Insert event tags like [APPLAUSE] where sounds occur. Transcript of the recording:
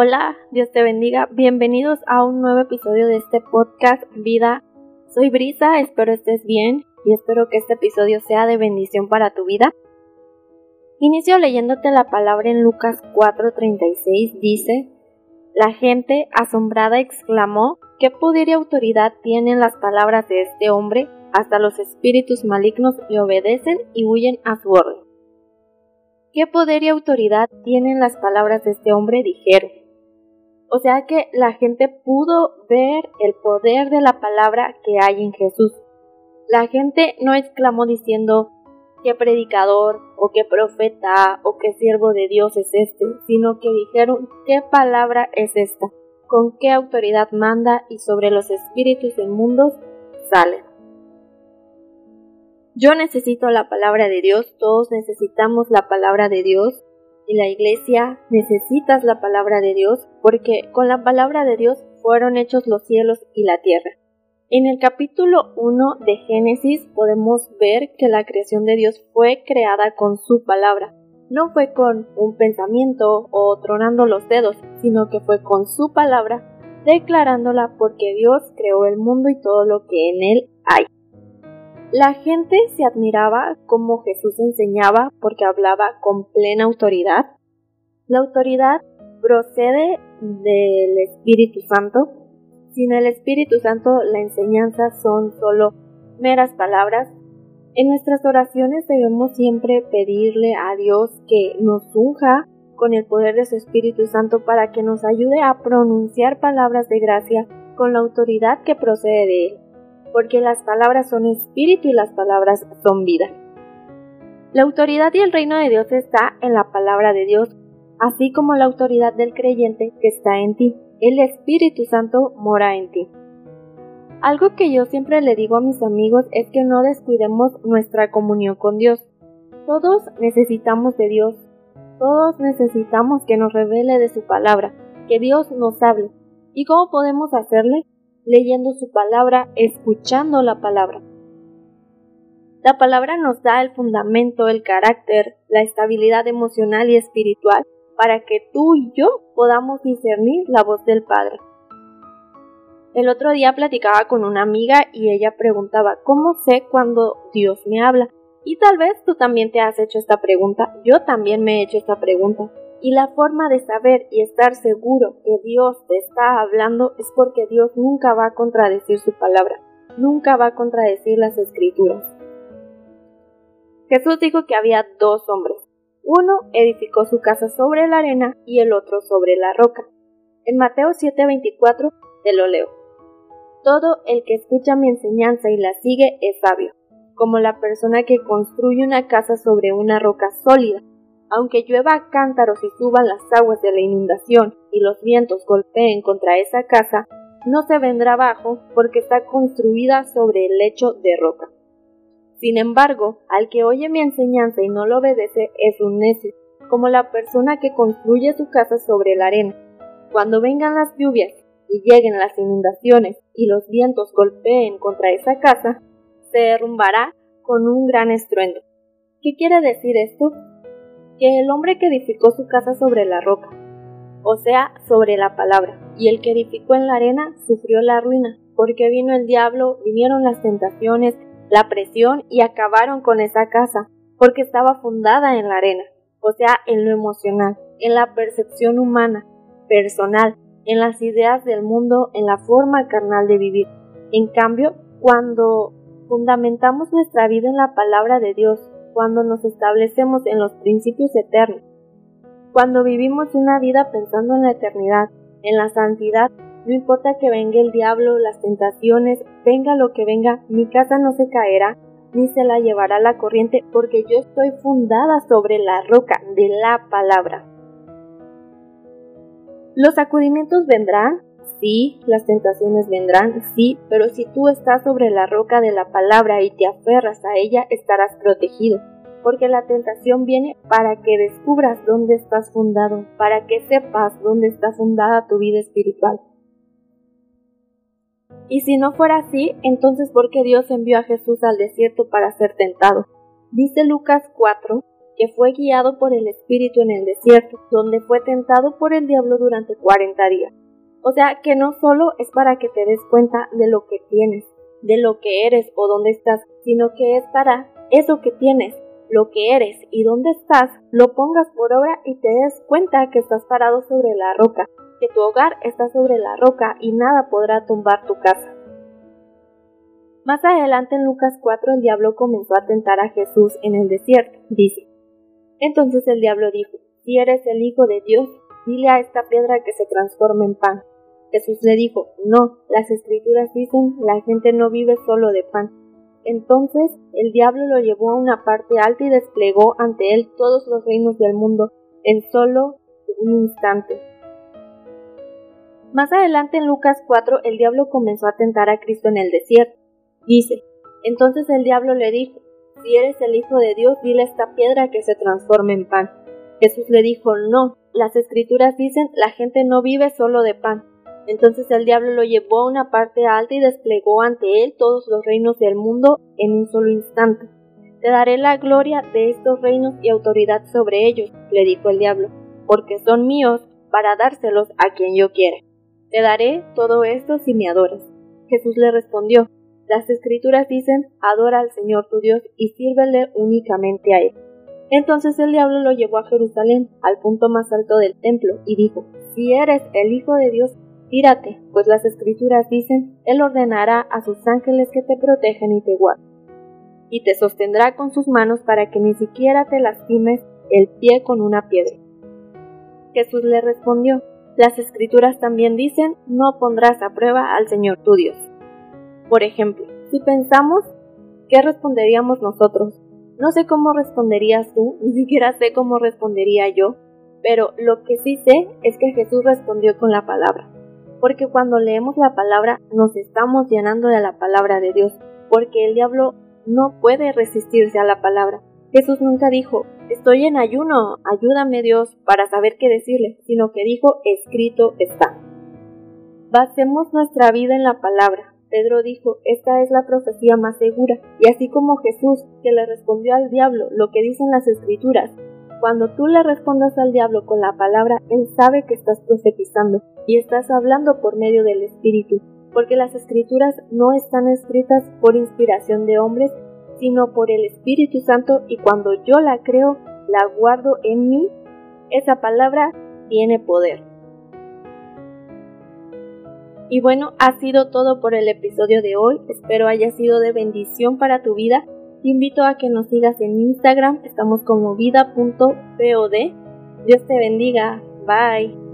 Hola, Dios te bendiga. Bienvenidos a un nuevo episodio de este podcast Vida. Soy Brisa, espero estés bien y espero que este episodio sea de bendición para tu vida. Inicio leyéndote la palabra en Lucas 4:36. Dice, La gente asombrada exclamó, ¿qué poder y autoridad tienen las palabras de este hombre? Hasta los espíritus malignos le obedecen y huyen a su orden. ¿Qué poder y autoridad tienen las palabras de este hombre? dijeron. O sea que la gente pudo ver el poder de la palabra que hay en Jesús. La gente no exclamó diciendo qué predicador o qué profeta o qué siervo de Dios es este, sino que dijeron qué palabra es esta, con qué autoridad manda y sobre los espíritus inmundos salen. Yo necesito la palabra de Dios, todos necesitamos la palabra de Dios y la iglesia necesitas la palabra de Dios porque con la palabra de Dios fueron hechos los cielos y la tierra. En el capítulo 1 de Génesis podemos ver que la creación de Dios fue creada con su palabra. No fue con un pensamiento o tronando los dedos, sino que fue con su palabra, declarándola porque Dios creó el mundo y todo lo que en él hay. La gente se admiraba como Jesús enseñaba porque hablaba con plena autoridad. La autoridad procede del Espíritu Santo. Sin el Espíritu Santo la enseñanza son solo meras palabras. En nuestras oraciones debemos siempre pedirle a Dios que nos unja con el poder de su Espíritu Santo para que nos ayude a pronunciar palabras de gracia con la autoridad que procede de Él porque las palabras son espíritu y las palabras son vida. La autoridad y el reino de Dios está en la palabra de Dios, así como la autoridad del creyente que está en ti. El Espíritu Santo mora en ti. Algo que yo siempre le digo a mis amigos es que no descuidemos nuestra comunión con Dios. Todos necesitamos de Dios. Todos necesitamos que nos revele de su palabra, que Dios nos hable. ¿Y cómo podemos hacerle? Leyendo su palabra, escuchando la palabra. La palabra nos da el fundamento, el carácter, la estabilidad emocional y espiritual para que tú y yo podamos discernir la voz del Padre. El otro día platicaba con una amiga y ella preguntaba, ¿cómo sé cuando Dios me habla? Y tal vez tú también te has hecho esta pregunta, yo también me he hecho esta pregunta. Y la forma de saber y estar seguro que Dios te está hablando es porque Dios nunca va a contradecir su palabra, nunca va a contradecir las escrituras. Jesús dijo que había dos hombres. Uno edificó su casa sobre la arena y el otro sobre la roca. En Mateo 7:24 te lo leo. Todo el que escucha mi enseñanza y la sigue es sabio, como la persona que construye una casa sobre una roca sólida aunque llueva cántaros y suban las aguas de la inundación y los vientos golpeen contra esa casa, no se vendrá abajo porque está construida sobre el lecho de roca. Sin embargo, al que oye mi enseñanza y no lo obedece es un necio, como la persona que construye su casa sobre la arena. Cuando vengan las lluvias y lleguen las inundaciones y los vientos golpeen contra esa casa, se derrumbará con un gran estruendo. ¿Qué quiere decir esto? Que el hombre que edificó su casa sobre la roca, o sea, sobre la palabra, y el que edificó en la arena sufrió la ruina, porque vino el diablo, vinieron las tentaciones, la presión y acabaron con esa casa, porque estaba fundada en la arena, o sea, en lo emocional, en la percepción humana, personal, en las ideas del mundo, en la forma carnal de vivir. En cambio, cuando fundamentamos nuestra vida en la palabra de Dios, cuando nos establecemos en los principios eternos. Cuando vivimos una vida pensando en la eternidad, en la santidad, no importa que venga el diablo, las tentaciones, venga lo que venga, mi casa no se caerá, ni se la llevará la corriente, porque yo estoy fundada sobre la roca de la palabra. Los sacudimientos vendrán, Sí, las tentaciones vendrán, sí, pero si tú estás sobre la roca de la palabra y te aferras a ella, estarás protegido, porque la tentación viene para que descubras dónde estás fundado, para que sepas dónde está fundada tu vida espiritual. Y si no fuera así, entonces ¿por qué Dios envió a Jesús al desierto para ser tentado? Dice Lucas 4 que fue guiado por el Espíritu en el desierto, donde fue tentado por el diablo durante 40 días. O sea que no solo es para que te des cuenta de lo que tienes, de lo que eres o dónde estás, sino que es para eso que tienes, lo que eres y dónde estás, lo pongas por obra y te des cuenta que estás parado sobre la roca, que tu hogar está sobre la roca y nada podrá tumbar tu casa. Más adelante en Lucas 4 el diablo comenzó a tentar a Jesús en el desierto, dice. Entonces el diablo dijo, si eres el Hijo de Dios, dile a esta piedra que se transforme en pan. Jesús le dijo, no, las escrituras dicen, la gente no vive solo de pan. Entonces el diablo lo llevó a una parte alta y desplegó ante él todos los reinos del mundo en solo un instante. Más adelante en Lucas 4 el diablo comenzó a tentar a Cristo en el desierto. Dice, entonces el diablo le dijo, si eres el Hijo de Dios, dile a esta piedra que se transforme en pan. Jesús le dijo, no, las escrituras dicen, la gente no vive solo de pan. Entonces el diablo lo llevó a una parte alta y desplegó ante él todos los reinos del mundo en un solo instante. Te daré la gloria de estos reinos y autoridad sobre ellos, le dijo el diablo, porque son míos para dárselos a quien yo quiera. Te daré todo esto si me adoras. Jesús le respondió, las escrituras dicen, adora al Señor tu Dios y sírvele únicamente a Él. Entonces el diablo lo llevó a Jerusalén, al punto más alto del templo, y dijo, Si eres el Hijo de Dios, Tírate, pues las escrituras dicen, Él ordenará a sus ángeles que te protejan y te guarden, y te sostendrá con sus manos para que ni siquiera te lastimes el pie con una piedra. Jesús le respondió, las escrituras también dicen, no pondrás a prueba al Señor tu Dios. Por ejemplo, si pensamos, ¿qué responderíamos nosotros? No sé cómo responderías tú, [LAUGHS] ni siquiera sé cómo respondería yo, pero lo que sí sé es que Jesús respondió con la palabra porque cuando leemos la palabra nos estamos llenando de la palabra de Dios, porque el diablo no puede resistirse a la palabra. Jesús nunca dijo, estoy en ayuno, ayúdame Dios para saber qué decirle, sino que dijo, escrito está. Basemos nuestra vida en la palabra. Pedro dijo, esta es la profecía más segura, y así como Jesús, que le respondió al diablo lo que dicen las escrituras, cuando tú le respondas al diablo con la palabra, él sabe que estás profetizando y estás hablando por medio del Espíritu, porque las escrituras no están escritas por inspiración de hombres, sino por el Espíritu Santo y cuando yo la creo, la guardo en mí, esa palabra tiene poder. Y bueno, ha sido todo por el episodio de hoy, espero haya sido de bendición para tu vida te invito a que nos sigas en Instagram, estamos como vida.pod. Dios te bendiga, bye.